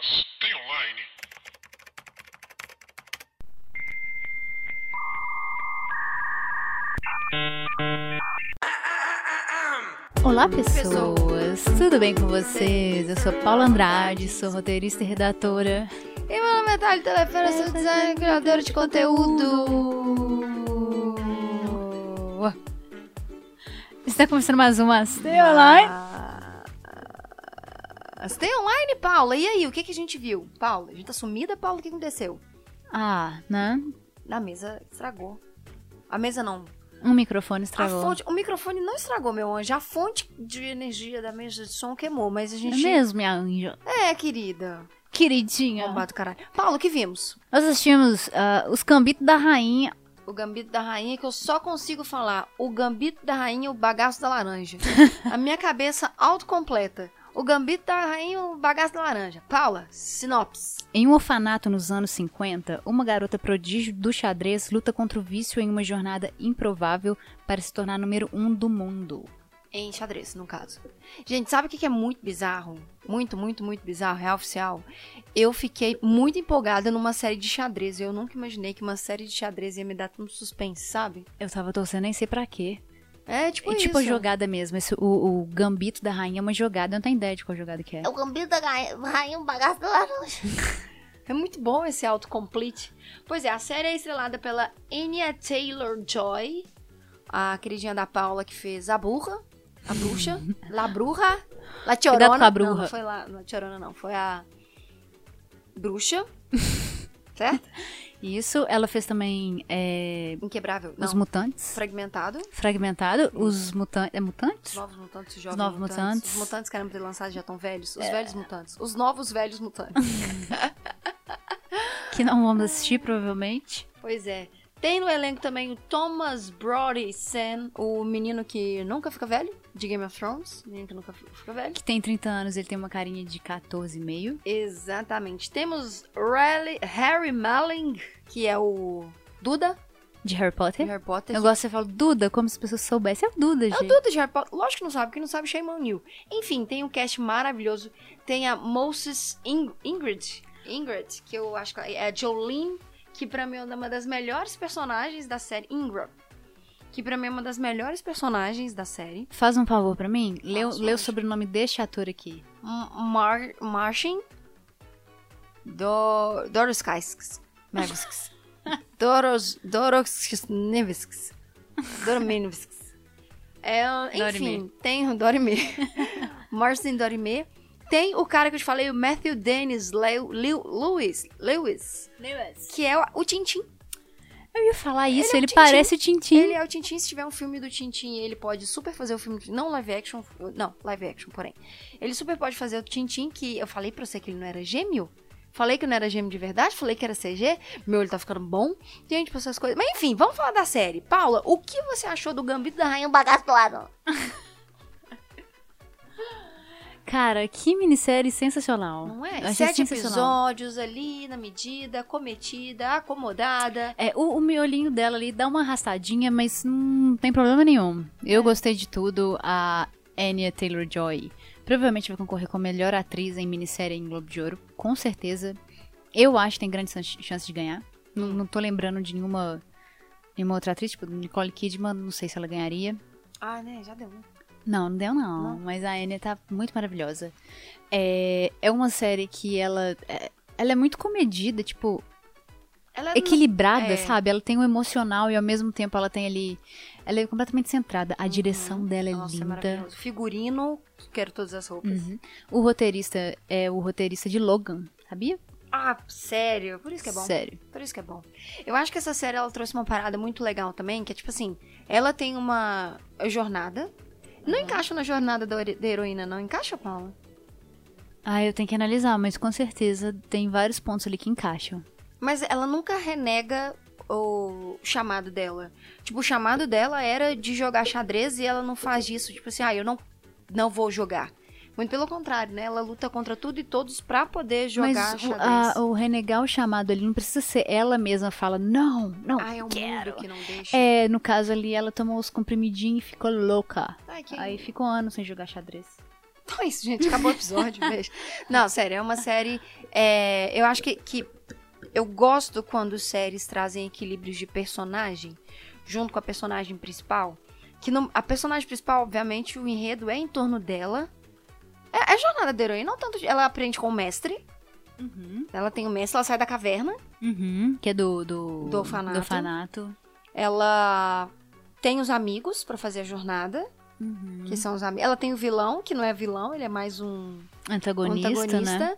Mas tem online? Olá, pessoas! Tudo bem com vocês? Eu sou Paula Andrade, sou roteirista e redatora. E meu nome é Thalia Telefera, sou designer e criadora de conteúdo. Está começando mais uma Stay Online. Stay online, Paula. E aí, o que, que a gente viu? Paula, a gente tá sumida, Paula? O que aconteceu? Ah, né? A mesa estragou. A mesa não. Um microfone estragou. fonte, o microfone não estragou, meu anjo. A fonte de energia da mesa de som queimou, mas a É gente. mesmo, minha anja? É, querida. Queridinha. Do caralho. Paula, o que vimos? Nós assistimos ah, Os Cambitos da Rainha. O Gambito da Rainha, que eu só consigo falar. O Gambito da Rainha, o bagaço da laranja. A minha cabeça autocompleta. O Gambito da Rainha, o bagaço da laranja. Paula, sinopse. Em um orfanato nos anos 50, uma garota prodígio do xadrez luta contra o vício em uma jornada improvável para se tornar número um do mundo. Em xadrez, no caso. Gente, sabe o que é muito bizarro? Muito, muito, muito bizarro, real oficial? Eu fiquei muito empolgada numa série de xadrez. Eu nunca imaginei que uma série de xadrez ia me dar tanto suspense, sabe? Eu tava torcendo nem sei pra quê. É tipo E isso. tipo a jogada mesmo. Esse, o, o gambito da rainha é uma jogada. Eu não tenho ideia de qual jogada que é. O gambito da rainha, rainha um bagaço da laranja. É muito bom esse autocomplete. Pois é, a série é estrelada pela Anya Taylor-Joy, a queridinha da Paula que fez a burra, a bruxa, La Bruja, La Chorona. Cuidado com a bruja. Não, não foi La, La Chorona não, foi a bruxa, certo? Isso, ela fez também é, Inquebrável, não. Os Mutantes. Fragmentado, Fragmentado. Os Mutantes. É os Mutantes? novos mutantes, os jovens novos mutantes. mutantes. Os mutantes que eram pra ter lançado já estão velhos. Os velhos mutantes. Os novos velhos mutantes. Que não vamos assistir, provavelmente. Pois é. Tem no elenco também o Thomas Brody Sen, o menino que nunca fica velho, de Game of Thrones. Menino que nunca fica velho. Que tem 30 anos, ele tem uma carinha de 14,5. Exatamente. Temos Riley- Harry Melling, que é o Duda De Harry de Potter. Harry Potter. Eu gosto que você fala Duda, como se as pessoas soubessem. É o Duda, É o gente. Duda de Harry Potter. Lógico que não sabe, quem não sabe, shame on you. Enfim, tem um cast maravilhoso. Tem a Moses Ing- Ingrid, Ingrid, que eu acho que é a Jolene, que pra mim é uma das melhores personagens da série. Ingram. Que pra mim é uma das melhores personagens da série. Faz um favor pra mim. Lê, lê o sobrenome deste ator aqui. Mar Martin do Doroskais. Megusks. Doros Doroskis. Doromenevskis. É, enfim, Dorime. tem Dorime. Martin Dorime. Tem o cara que eu te falei, o Matthew Dennis Lew- Lew- Lewis, Lewis, que é o, o Tintin. Eu ia falar isso, Ele é ele, o parece o Tintin. Ele é o Tintin, se tiver um filme do Tintin, ele pode super fazer o filme, não live action, não, live action, porém. Ele super pode fazer o Tintin, que eu falei pra você que ele não era gêmeo. Falei que não era gêmeo de verdade, falei que era CG, meu olho tá ficando bom. Gente, pra essas coisas. Mas enfim, vamos falar da série. Paula, o que você achou do Gambito da Rainha? Bagaço da laranja. Cara, que minissérie sensacional. Não é? Achei Sete episódios ali, na medida, cometida, acomodada. É, o, o miolinho dela ali dá uma arrastadinha, mas não tem problema nenhum. Eu gostei de tudo. A Anya Taylor-Joy provavelmente vai concorrer com a melhor atriz em minissérie em Globo de Ouro, com certeza. Eu acho que tem grande chan- chance de ganhar. Não, não tô lembrando de nenhuma, nenhuma outra atriz, tipo Nicole Kidman, não sei se ela ganharia. Ah, né? Já deu. Não, não deu não, Não? mas a Anya tá muito maravilhosa. É, é uma série que ela, é, ela é muito comedida, tipo, Ela equilibrada, é. sabe? Ela tem o emocional e ao mesmo tempo ela tem ali. Ela é completamente centrada. A direção dela é Uhum. Nossa, é linda. maravilhoso. Figurino, quero todas as roupas. Uhum. O roteirista é o roteirista de Logan, sabia? Ah, sério? Por isso que é bom. Sério. Por isso que é bom. Eu acho que essa série ela trouxe uma parada muito legal também, que é tipo assim, ela tem uma jornada. Não encaixa na jornada da, heroína, não encaixa, Paula? Ah, eu tenho que analisar, mas com certeza tem vários pontos ali que encaixam. Mas ela nunca renega o chamado dela. Tipo, o chamado dela era de jogar xadrez e ela não faz isso, tipo assim, ah, eu não, não vou jogar. Muito pelo contrário, né? Ela luta contra tudo e todos pra poder jogar Mas o, xadrez. a- o renegar o chamado ali não precisa ser ela mesma fala, não, não Ah, é o quero. que não deixa. É, no caso ali, ela tomou os comprimidinhos e ficou louca. Ai, que- Aí ficou anos sem jogar xadrez. Então é isso, gente. Acabou o episódio. beijo. Não, sério, é uma série. é, eu acho que, que eu gosto quando séries trazem equilíbrios de personagem junto com a personagem principal. Que não, a personagem principal, obviamente, o enredo é em torno dela. É, é a jornada da heroína, não tanto. de- Ela aprende com o mestre. Uhum. Ela tem o mestre, ela sai da caverna. Uhum. Que é do. Do, Do orfanato. do orfanato. Ela tem os amigos pra fazer a jornada. Uhum. Que são os amigos. Ela tem o vilão, que não é vilão, ele é mais um Antagonista, antagonista. né?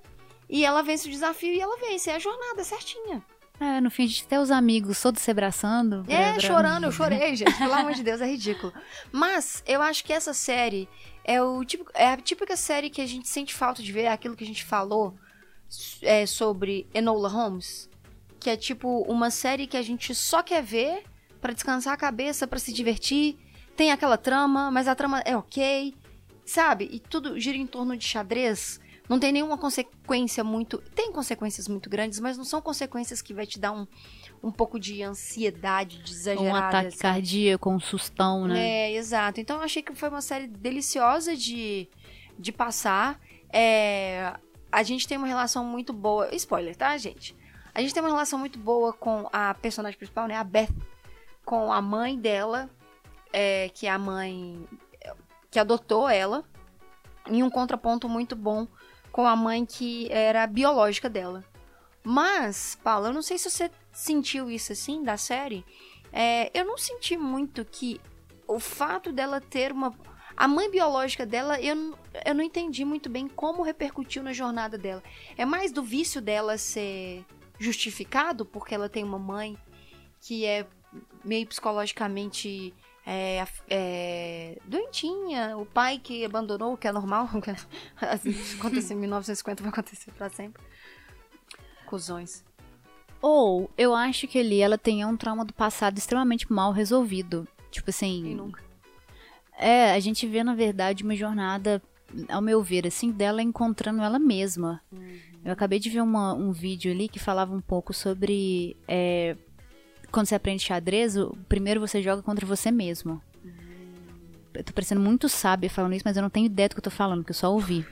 E ela vence o desafio e ela vence. É a jornada certinha. É, no fim a gente tem os amigos todos se abraçando. É, chorando, eu chorei, gente. Pelo amor de Deus, é ridículo. Mas eu acho que essa série é, o típico, é a típica série que a gente sente falta de ver, é aquilo que a gente falou é, sobre Enola Holmes. Que é tipo uma série que a gente só quer ver pra descansar a cabeça, pra se divertir. Tem aquela trama, mas a trama é ok, sabe? E tudo gira em torno de xadrez. Não tem nenhuma consequência muito. Tem consequências muito grandes, mas não são consequências que vai te dar um, um pouco de ansiedade, de exagerada. Um ataque sabe? cardíaco, um sustão, né? É, exato. Então eu achei que foi uma série deliciosa de, de passar. É, a gente tem uma relação muito boa. Spoiler, tá, gente? A gente tem uma relação muito boa com a personagem principal, né? A Beth, com a mãe dela, é, que é a mãe que adotou ela, em um contraponto muito bom com a mãe que era biológica dela. Mas, Paula, eu não sei se você sentiu isso assim da série. É, eu não senti muito que o fato dela ter uma. A mãe biológica dela, eu, eu não entendi muito bem como repercutiu na jornada dela. É mais do vício dela ser justificado, porque ela tem uma mãe que é meio psicologicamente é, é, doentinha, o pai que abandonou, o que é normal, é- assim, aconteceu em 1950, vai acontecer pra sempre. Cusões. Ou eu acho que ali ela tenha um trauma do passado extremamente mal resolvido. Tipo assim. Quem nunca? É, a gente vê, na verdade, uma jornada, ao meu ver, assim, dela encontrando ela mesma. Eu acabei de ver uma- um vídeo ali que falava um pouco sobre. é, quando você aprende xadrez, o, primeiro você joga contra você mesmo. Eu tô parecendo muito sábia falando isso, mas eu não tenho ideia do que eu tô falando, porque eu só ouvi.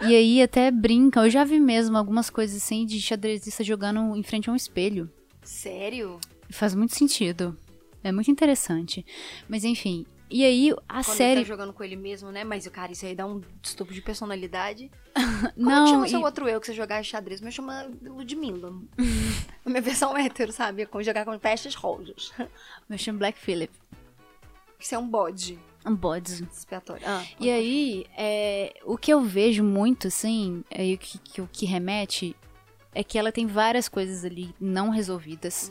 E aí até brincam. Eu já vi mesmo algumas coisas assim de xadrezista jogando em frente a um espelho. Sério? Faz muito sentido. É muito interessante. Mas enfim. E aí, a Quando série. ele tá jogando com ele mesmo, né? Mas, cara, isso aí dá um distúrbio de personalidade. Como não, chama e- seu outro eu que você jogar xadrez? Meu chama Ludmilla. a minha versão hétero, sabe? É com jogar com pestes rosas. meu chamo Black Phillip. Isso é um bode Um bodes. expiatório. Ah, E aí, é, o que eu vejo muito, assim, é, o que, que, o que remete é que ela tem várias coisas ali não resolvidas.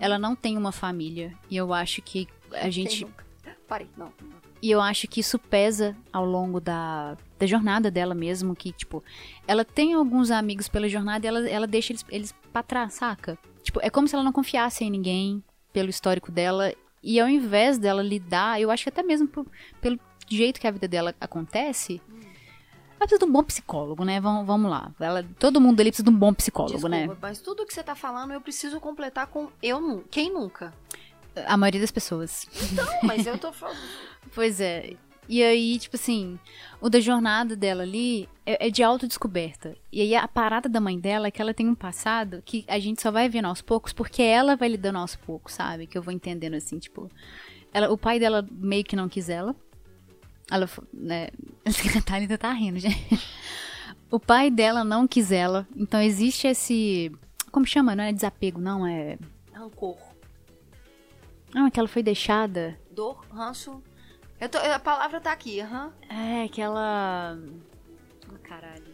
Ela não tem uma família. E eu acho que a gente. nunca? Parei, não. E eu acho que isso pesa ao longo da, da jornada dela mesmo, que, tipo, ela tem alguns amigos pela jornada e ela, ela deixa eles, eles pra trás, saca? Tipo, é como se ela não confiasse em ninguém pelo histórico dela. E ao invés dela lidar, eu acho que até mesmo por- pelo jeito que a vida dela acontece, ela precisa de um bom psicólogo, né? Vamos, vamos lá. Ela, todo mundo ali precisa de um bom psicólogo, Desculpa, né? mas tudo que você tá falando eu preciso completar com eu. Quem nunca? A maioria das pessoas. Não, mas eu tô falando. Pois é. E aí, tipo assim, o da jornada dela ali é, é de autodescoberta. E aí a parada da mãe dela é que ela tem um passado que a gente só vai vendo aos poucos, porque ela vai lidando aos poucos, sabe? Que eu vou entendendo assim, tipo. Ela, o pai dela meio que não quis ela. Ela, né? A Thalita tá rindo, gente. O pai dela não quis ela. Então existe esse. Como chama? Não é desapego, não. É. Rancor. É que ela foi deixada. Dor, ranço. Eu tô- a palavra tá aqui, aham. É, que ela. Oh, caralho.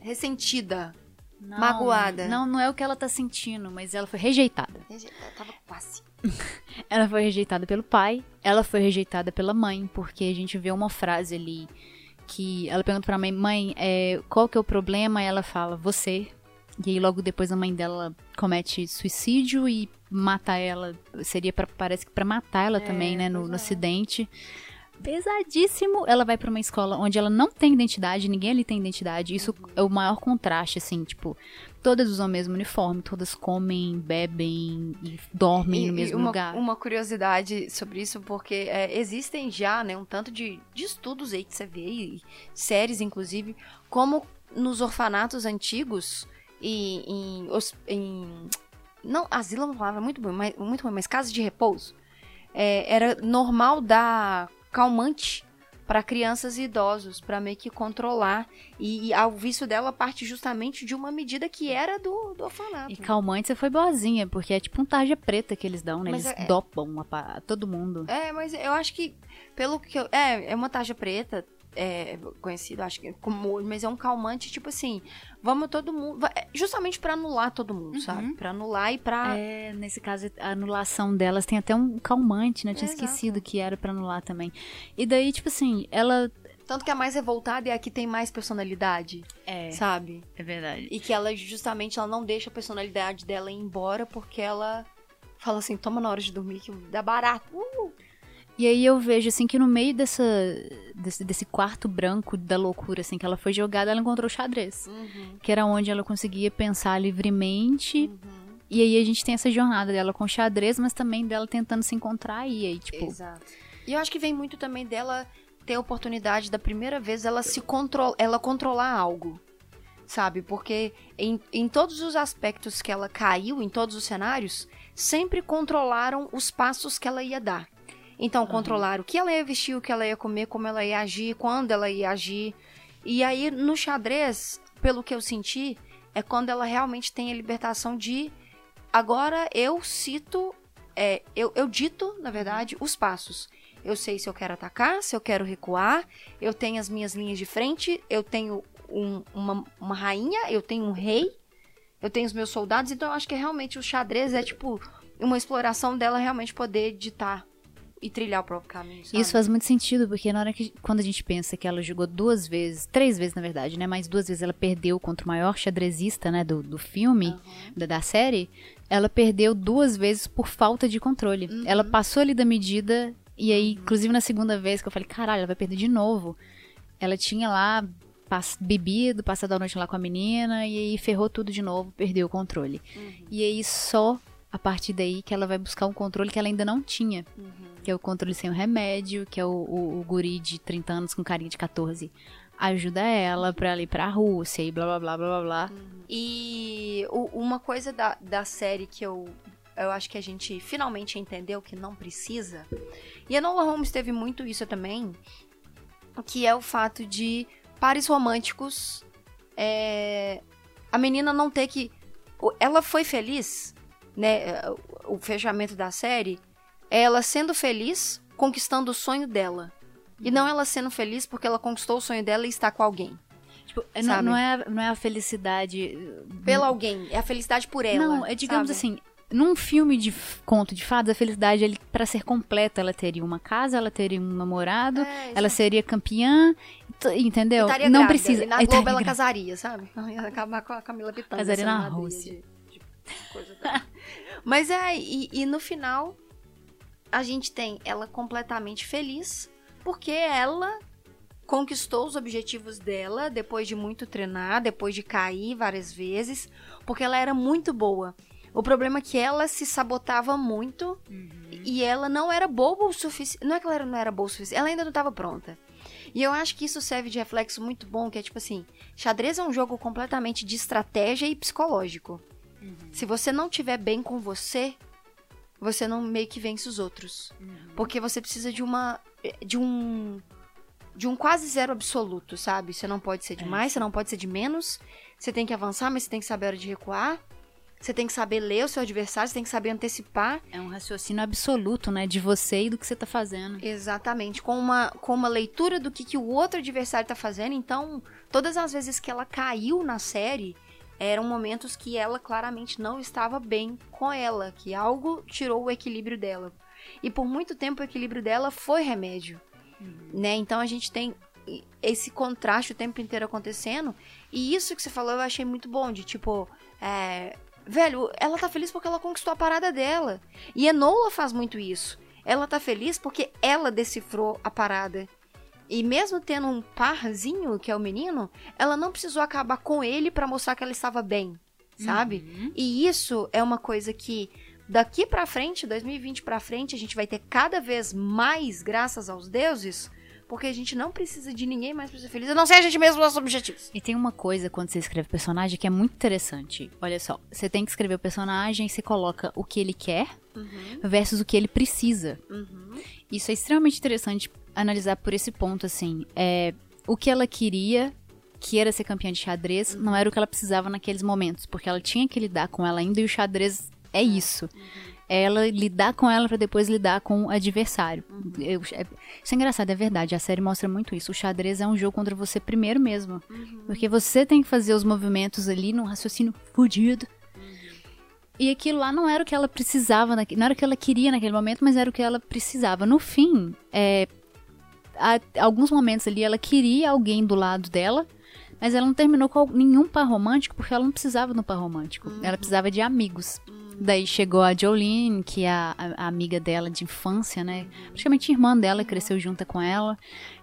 Ressentida. Não, Magoada. Não, não é o que ela tá sentindo, mas ela foi rejeitada. Reje- Tava quase. Ela foi rejeitada pelo pai, ela foi rejeitada pela mãe, porque a gente vê uma frase ali que ela pergunta pra mãe, mãe, é, qual que é o problema? E ela fala, você. E aí logo depois a mãe dela comete suicídio e mata ela. Seria para parece que pra matar ela É, também, né, no, no é. acidente. pesadíssimo. Ela vai pra uma escola onde ela não tem identidade, ninguém ali tem identidade. Isso é o maior contraste, assim, tipo, todas usam o mesmo uniforme, todas comem, bebem e dormem E- no mesmo uma, lugar. Uma curiosidade sobre isso, porque é, existem já, né, um tanto de, de estudos aí que você vê, e séries, inclusive, como nos orfanatos antigos e em, em- não, asilo é uma palavra muito boa, mas, muito boa, mas casas de repouso, é, era normal dar calmante para crianças e idosos, para meio que controlar. E, e ao vício dela parte justamente de uma medida que era do, do orfanato. E calmante você foi boazinha, porque é tipo um tarja preta que eles dão, né? Mas Eles é- dopam a pa- todo mundo. É, mas eu acho que, pelo que eu. É, é uma tarja preta, é conhecido, acho que como. Mas é um calmante, tipo assim, vamos todo mundo. é, Justamente pra anular todo mundo, sabe? Pra anular e pra. É, nesse caso, a anulação delas tem até um calmante, né? Eu Tinha Exato. esquecido que era pra anular também. E daí, tipo assim, ela. Tanto que a mais revoltada é a que tem mais personalidade, É, sabe? é verdade. E que ela, justamente, ela não deixa a personalidade dela ir embora porque ela fala assim: toma na hora de dormir que dá barato. Uh! E aí eu vejo, assim, que no meio dessa, desse, desse quarto branco da loucura, assim, que ela foi jogada, ela encontrou o xadrez. Que era onde ela conseguia pensar livremente. E aí a gente tem essa jornada dela com xadrez, mas também dela tentando se encontrar e aí, tipo... Exato. E eu acho que vem muito também dela ter a oportunidade da primeira vez ela se controlar, ela controlar algo. Sabe? Porque em, em todos os aspectos que ela caiu, em todos os cenários, sempre controlaram os passos que ela ia dar. Então, controlaram o que ela ia vestir, o que ela ia comer, como ela ia agir, quando ela ia agir. E aí, no xadrez, pelo que eu senti, é quando ela realmente tem a libertação de. Agora eu cito. é, eu, eu dito, na verdade, os passos. Eu sei se eu quero atacar, se eu quero recuar. Eu tenho as minhas linhas de frente. Eu tenho um- uma, uma rainha, eu tenho um rei. Eu tenho os meus soldados. Então eu acho que realmente o xadrez é tipo uma exploração dela realmente poder ditar e trilhar o próprio caminho. sabe? Isso faz muito sentido, porque na hora que quando a gente pensa que ela jogou duas vezes, três vezes na verdade, né? Mas duas vezes ela perdeu contra o maior xadrezista, né, do, do filme, da, da série, ela perdeu duas vezes por falta de controle. Ela passou ali da medida, e aí, inclusive na segunda vez que eu falei, caralho, ela vai perder de novo. Ela tinha lá pass- bebido, passado a noite lá com a menina, e aí ferrou tudo de novo, perdeu o controle. E aí só a partir daí que ela vai buscar um controle que ela ainda não tinha. Que é o controle sem o remédio, que é o, o, o guri de 30 anos com carinha de 14. Ajuda ela pra ela ir pra Rússia e blá blá blá blá blá blá. E o- uma coisa da, da série que eu, eu acho que a gente finalmente entendeu que não precisa, e a Nola Holmes teve muito isso também, que é o fato de pares românticos, é, a menina não ter que... Ela foi feliz, né, o fechamento da série, é ela sendo feliz, conquistando o sonho dela. E não ela sendo feliz porque ela conquistou o sonho dela e está com alguém. Tipo, é- não, não, é, a- não é a felicidade. Pelo alguém. É a felicidade por ela. não, é digamos sabe? assim. Num filme de conto de fadas, a felicidade, pra ser completa, ela teria uma casa, ela teria um namorado, É, ela seria campeã, entendeu? Estaria não grávida. precisa. E na Estaria Globo ela grávida. casaria, sabe? Ela ia acabar com a Camila Pitanga. Casaria na Rússia. de- de. Mas é, e, e no final, a gente tem ela completamente feliz, porque ela conquistou os objetivos dela depois de muito treinar, depois de cair várias vezes, porque ela era muito boa. O problema é que ela se sabotava muito e ela não era boba o suficiente. Não é que ela não era boa o suficiente, ela ainda não estava pronta. E eu acho que isso serve de reflexo muito bom, que é tipo assim, xadrez é um jogo completamente de estratégia e psicológico. Se você não tiver bem com você, você não meio que vence os outros. Porque você precisa de uma de um de um quase zero absoluto, sabe? Você não pode ser de mais, você não pode ser de menos. Você tem que avançar, mas você tem que saber a hora de recuar. Você tem que saber ler o seu adversário, você tem que saber antecipar. É um raciocínio absoluto, né? De você e do que você tá fazendo. Exatamente, com uma, com uma leitura do que, que o outro adversário tá fazendo. Então, todas as vezes que ela caiu na série, eram momentos que ela claramente não estava bem com ela, que algo tirou o equilíbrio dela. E por muito tempo o equilíbrio dela foi remédio, né? Então a gente tem esse contraste o tempo inteiro acontecendo. E isso que você falou eu achei muito bom, de tipo, é, velho, ela tá feliz porque ela conquistou a parada dela. E Enola faz muito isso. Ela tá feliz porque ela decifrou a parada. E mesmo tendo um parzinho, que é o menino, ela não precisou acabar com ele pra mostrar que ela estava bem, sabe? Uhum. E isso é uma coisa que daqui pra frente, 2020 pra frente, a gente vai ter cada vez mais graças aos deuses, porque a gente não precisa de ninguém mais pra ser feliz, a não ser a gente mesmo nossos objetivos. E tem uma coisa quando você escreve personagem que é muito interessante. Olha só, você tem que escrever o personagem, você coloca o que ele quer versus o que ele precisa. Isso é extremamente interessante analisar por esse ponto, assim. É, o que ela queria, que era ser campeã de xadrez, não era o que ela precisava naqueles momentos, porque ela tinha que lidar com ela ainda e o xadrez é isso. É ela lidar com ela pra depois lidar com o adversário. Eu- é- isso é engraçado, é verdade. A série mostra muito isso. O xadrez é um jogo contra você primeiro mesmo. Porque você tem que fazer os movimentos ali num raciocínio fudido. E aquilo lá não era o que ela precisava, não era o que ela queria naquele momento, mas era o que ela precisava. No fim, é, há alguns momentos ali ela queria alguém do lado dela, mas ela não terminou com nenhum par romântico porque ela não precisava de um par romântico. Ela precisava de amigos. Daí chegou a Jolene, que é a, a- amiga dela de infância, né? Praticamente irmã dela, cresceu junta com ela.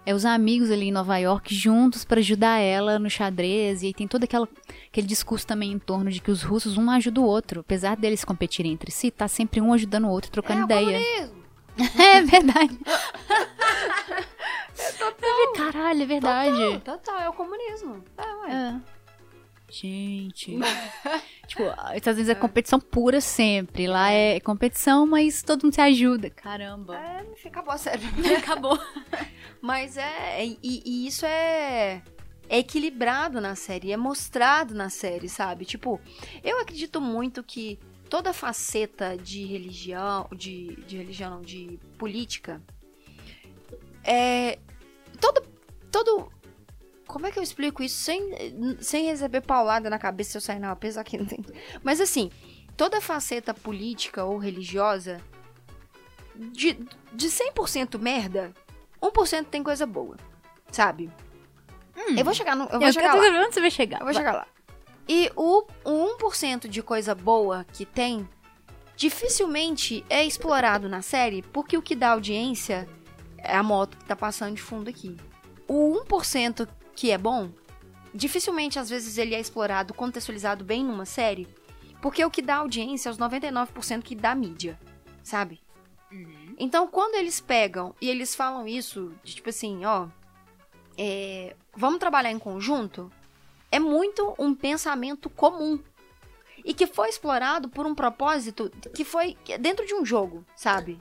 É os amigos ali em Nova York juntos pra ajudar ela no xadrez. E aí tem todo aquela, aquele discurso também em torno de que os russos um ajuda o outro. Apesar deles competirem entre si, tá sempre um ajudando o outro, trocando é ideia. É verdade. Caralho, é verdade. Total, é o comunismo. É, ué. É. Gente. tipo, às vezes é competição pura sempre. Lá é competição, mas todo mundo se ajuda. Caramba. É, acabou a série. Acabou. Mas é. E, e isso é. É equilibrado na série, é mostrado na série, sabe? Tipo, eu acredito muito que toda faceta de religião, de, de religião, não, de política, é. Todo. Todo. Como é que eu explico isso sem, sem receber paulada na cabeça se eu sair na apesar que não tem. Mas assim, toda faceta política ou religiosa, de, de 100% merda, 1% tem coisa boa, sabe? Eu vou chegar no, eu vou Eu chegar lá. onde você vai chegar. Eu vou chegar lá. E o, o 1% de coisa boa que tem, dificilmente é explorado na série, porque o que dá audiência é a moto que tá passando de fundo aqui. O 1% que é bom, dificilmente às vezes ele é explorado, contextualizado bem numa série, porque o que dá audiência é os 99% que dá mídia, sabe? Então, quando eles pegam e eles falam isso, de tipo assim, ó, é, vamos trabalhar em conjunto, é muito um pensamento comum. E que foi explorado por um propósito que foi dentro de um jogo, sabe?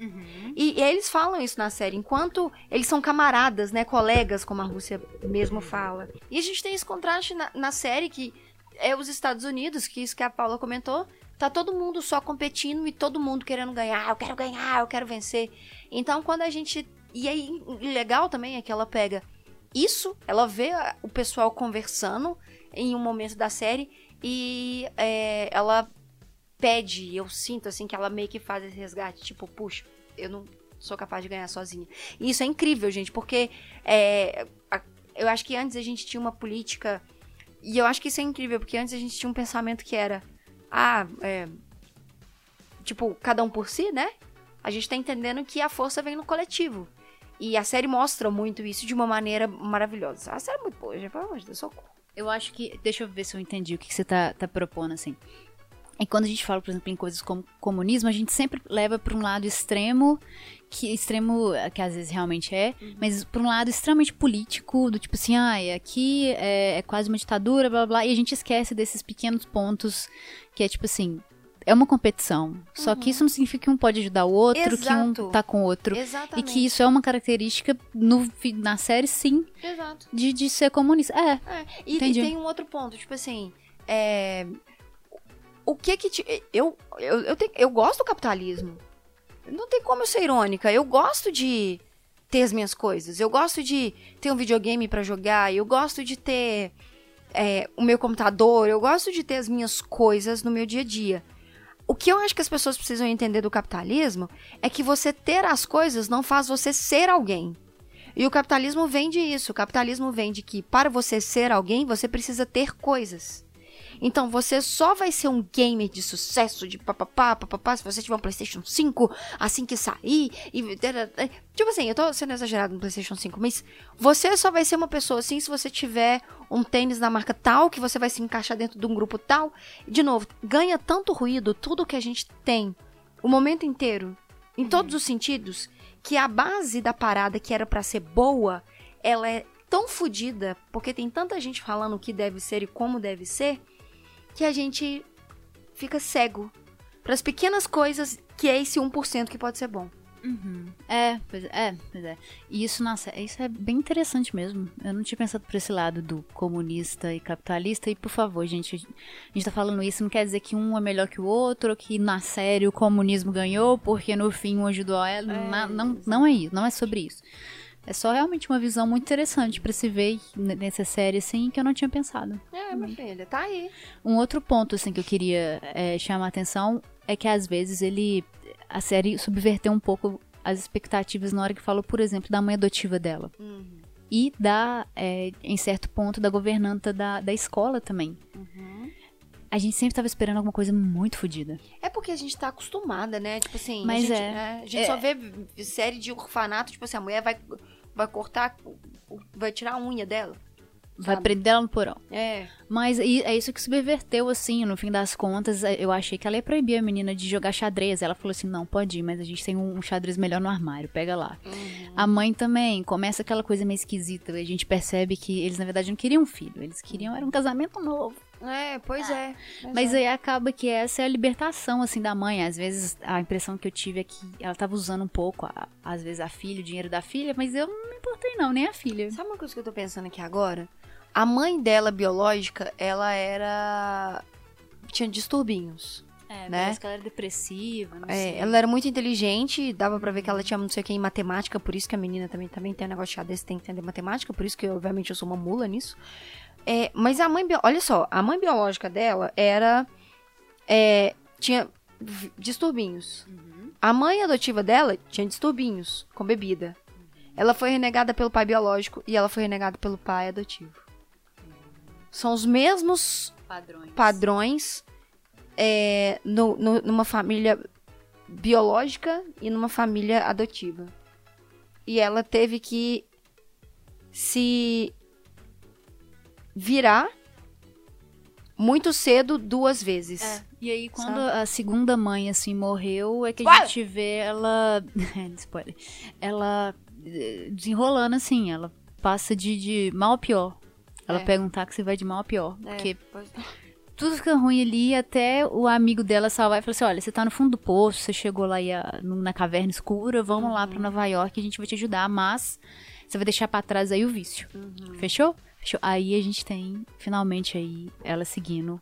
E, e eles falam isso na série, enquanto eles são camaradas, né? Colegas, como a Rússia mesmo fala. E a gente tem esse contraste na, na série que é os Estados Unidos, que isso que a Paula comentou, tá todo mundo só competindo e todo mundo querendo ganhar. Eu quero ganhar, eu quero vencer. Então, quando a gente. E aí, legal também é que ela pega isso, ela vê o pessoal conversando em um momento da série e é, ela pede, eu sinto assim que ela meio que faz esse resgate, tipo, puxa, eu não sou capaz de ganhar sozinha. E isso é incrível, gente, porque é, a- eu acho que antes a gente tinha uma política e eu acho que isso é incrível, porque antes a gente tinha um pensamento que era, ah, é, tipo, cada um por si, né? A gente tá entendendo que a força vem no coletivo. E a série mostra muito isso de uma maneira maravilhosa. A série é muito boa, gente, pelo amor de Deus, socorro. Eu acho que. Deixa eu ver se eu entendi o que, que você tá, tá propondo, assim. E quando a gente fala, por exemplo, em coisas como comunismo, a gente sempre leva para um lado extremo, que extremo, eh, que às vezes realmente é, mas para um lado extremamente político, do tipo assim, ah, aqui é, é quase uma ditadura, blá blá, e a gente esquece desses pequenos pontos que é tipo assim, é uma competição. Só que isso não significa que um pode ajudar o outro, que um Exato. tá com o outro. E Exatamente. que isso é uma característica no, na série, sim, Exato. de, de ser comunista. É, É, e, e tem um outro ponto, tipo assim, é, o que que te, eu, eu, eu, tenho- eu gosto do capitalismo. Não tem como eu ser irônica. Eu gosto de ter as minhas coisas. Eu gosto de ter um videogame pra jogar. Eu gosto de ter é, o meu computador. Eu gosto de ter as minhas coisas no meu dia a dia. O que eu acho que as pessoas precisam entender do capitalismo é que você ter as coisas não faz você ser alguém. E o capitalismo vem disso. O capitalismo vem de que para você ser alguém, você precisa ter coisas. Então você só vai ser um gamer de sucesso, de papapá, papapá, se você tiver um PlayStation 5 assim que sair. E... Tipo assim, eu tô sendo exagerado no PlayStation 5, mas você só vai ser uma pessoa assim se você tiver um tênis da marca tal, que você vai se encaixar dentro de um grupo tal. De novo, ganha tanto ruído tudo que a gente tem o momento inteiro, em todos os sentidos, que a base da parada que era pra ser boa, ela é tão fodida, porque tem tanta gente falando o que deve ser e como deve ser, que a gente fica cego para as pequenas coisas que é esse 1% que pode ser bom. Uhum. É, pois é, pois é. E isso, nossa, isso é bem interessante mesmo. Eu não tinha pensado por esse lado do comunista e capitalista. E por favor, gente, a gente tá falando isso, não quer dizer que um é melhor que o outro, ou que na série o comunismo ganhou, porque no fim um ajudou a ela. É, Na- não, não é isso, não é sobre isso. É só realmente uma visão muito interessante pra se ver nessa série, assim, que eu não tinha pensado. É, minha filha, tá aí. Um outro ponto, assim, que eu queria é, chamar a atenção é que às vezes ele. A série subverteu um pouco as expectativas na hora que falou, por exemplo, da mãe adotiva dela. Uhum. E da, é, em certo ponto, da governanta da, da escola também. Uhum. A gente sempre tava esperando alguma coisa muito fodida. É porque a gente tá acostumada, né? Tipo assim, Mas a gente, é. né, a gente É. só vê série de orfanato, tipo assim, a mulher vai, vai cortar, vai tirar a unha dela. Vai Sabe? prender ela no porão. É. Mas é isso que subverteu, assim, no fim das contas. é, Eu achei que ela ia proibir a menina de jogar xadrez. Ela falou assim: não, pode ir, mas a gente tem um, um xadrez melhor no armário, pega lá. Uhum. A mãe também começa aquela coisa meio esquisita. A gente percebe que eles, na verdade, não queriam um filho. Eles queriam era um casamento novo. É, pois é. pois Mas é. aí acaba que essa é a libertação, assim, da mãe. Às vezes a impressão que eu tive é que ela tava usando um pouco, a- às vezes, a filha, o dinheiro da filha, mas eu não me importei, não, nem a filha. Sabe uma coisa que eu tô pensando aqui agora? A mãe dela, biológica, ela era. tinha distúrbios. É, Né? parece que ela era depressiva, não É, sei. ela era muito inteligente, dava pra ver que ela tinha não sei o que em matemática, por isso que a menina também, também tem um negócio de xadrez, tem que entender matemática, por isso que, obviamente, eu sou uma mula nisso. É, mas a mãe, olha só, a mãe biológica dela era, é, tinha distúrbios. A mãe adotiva dela tinha distúrbios com bebida. Ela foi renegada pelo pai biológico e ela foi renegada pelo pai adotivo. São os mesmos Padrões. padrões é, no- no- numa família biológica e numa família adotiva. E ela teve que se virar muito cedo duas vezes. É, E aí, quando Sabe? a segunda mãe, assim, morreu, é que a gente vê ela. Spoiler. Ela eh, desenrolando, assim, ela passa de, de mal a pior. Ela É. pega um táxi e vai de mal a pior. É, Porque pois- tudo fica ruim ali até o amigo dela salvar e falar assim: olha, você tá no fundo do poço, você chegou lá no- na caverna escura, vamos lá Uhum. pra Nova York, a gente vai te ajudar, mas você vai deixar pra trás aí o vício. Uhum. Fechou? Aí a gente tem, finalmente, aí, ela seguindo.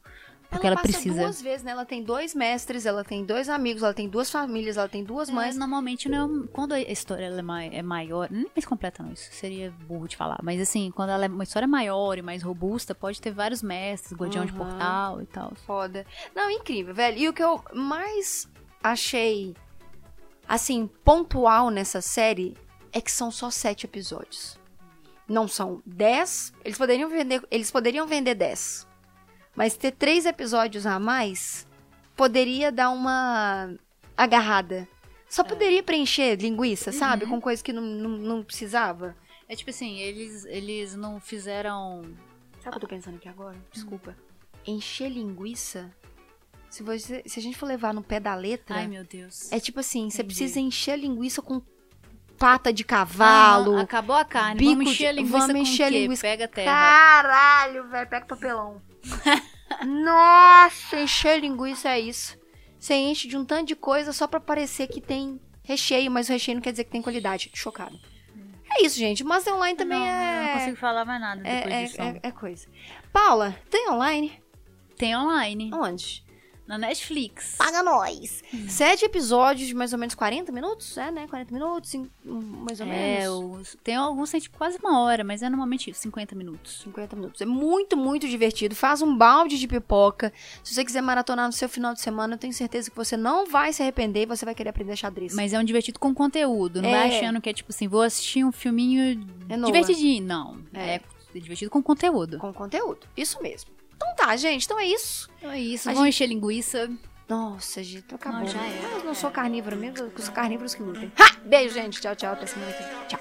Porque ela, passa precisa. duas vezes, né? Ela tem dois mestres, ela tem dois amigos, ela tem duas famílias, ela tem duas Mas mães. normalmente é um- quando a história ela é, mai- é maior, nem mais completa não, isso seria burro de falar, mas assim, quando ela é uma história maior e mais robusta, pode ter vários mestres, guardião de Uhum. portal e tal. Foda. Não, incrível, velho. E o que eu mais achei, assim, pontual nessa série é que são só sete episódios. Não são dez. Eles poderiam vender, eles poderiam vender dez. Mas ter três episódios a mais poderia dar uma agarrada. Só poderia preencher linguiça, sabe? Com coisa que não, não, não precisava. É tipo assim, eles eles não fizeram Sabe o que eu tô pensando aqui agora? Desculpa. Encher linguiça. Se, você, se a gente for levar no pé da letra. Ai, meu Deus. É tipo assim, você Entendi. precisa encher a linguiça com pata de cavalo. Aham, acabou a carne, bico vamos encher a linguiça vamos com a linguiça- Pega terra. Caralho, velho, pega papelão. Nossa, encher linguiça é isso. Você enche de um tanto de coisa só pra parecer que tem recheio, mas o recheio não quer dizer que tem qualidade. Chocado. É isso, gente. Mas online também não, é... não consigo falar mais nada é, depois é, disso. é- é coisa. Paula, tem online? Tem online, Onde? Na Netflix. Paga nós. Sete episódios de mais ou menos 40 minutos? É, né? 40 minutos, mais ou É, menos. os, tem alguns que tem tipo quase uma hora, mas é normalmente isso, 50 minutos. 50 minutos. É muito, muito divertido. Faz um balde de pipoca. Se você quiser maratonar no seu final de semana, eu tenho certeza que você não vai se arrepender e você vai querer aprender xadrez. Mas é um divertido com conteúdo, não É. vai achando que é tipo assim, vou assistir um filminho É nova. divertidinho. Não, É. é. divertido com conteúdo. Com conteúdo. Isso mesmo. Então tá, gente. Então é isso. Então é isso. A gente... encher linguiça. Nossa, gente, tá acabou. Não, já é. Eu não sou carnívora mesmo, os carnívoros que lutem. Ha! Beijo, gente. Tchau, tchau. Até semana que vem. Tchau.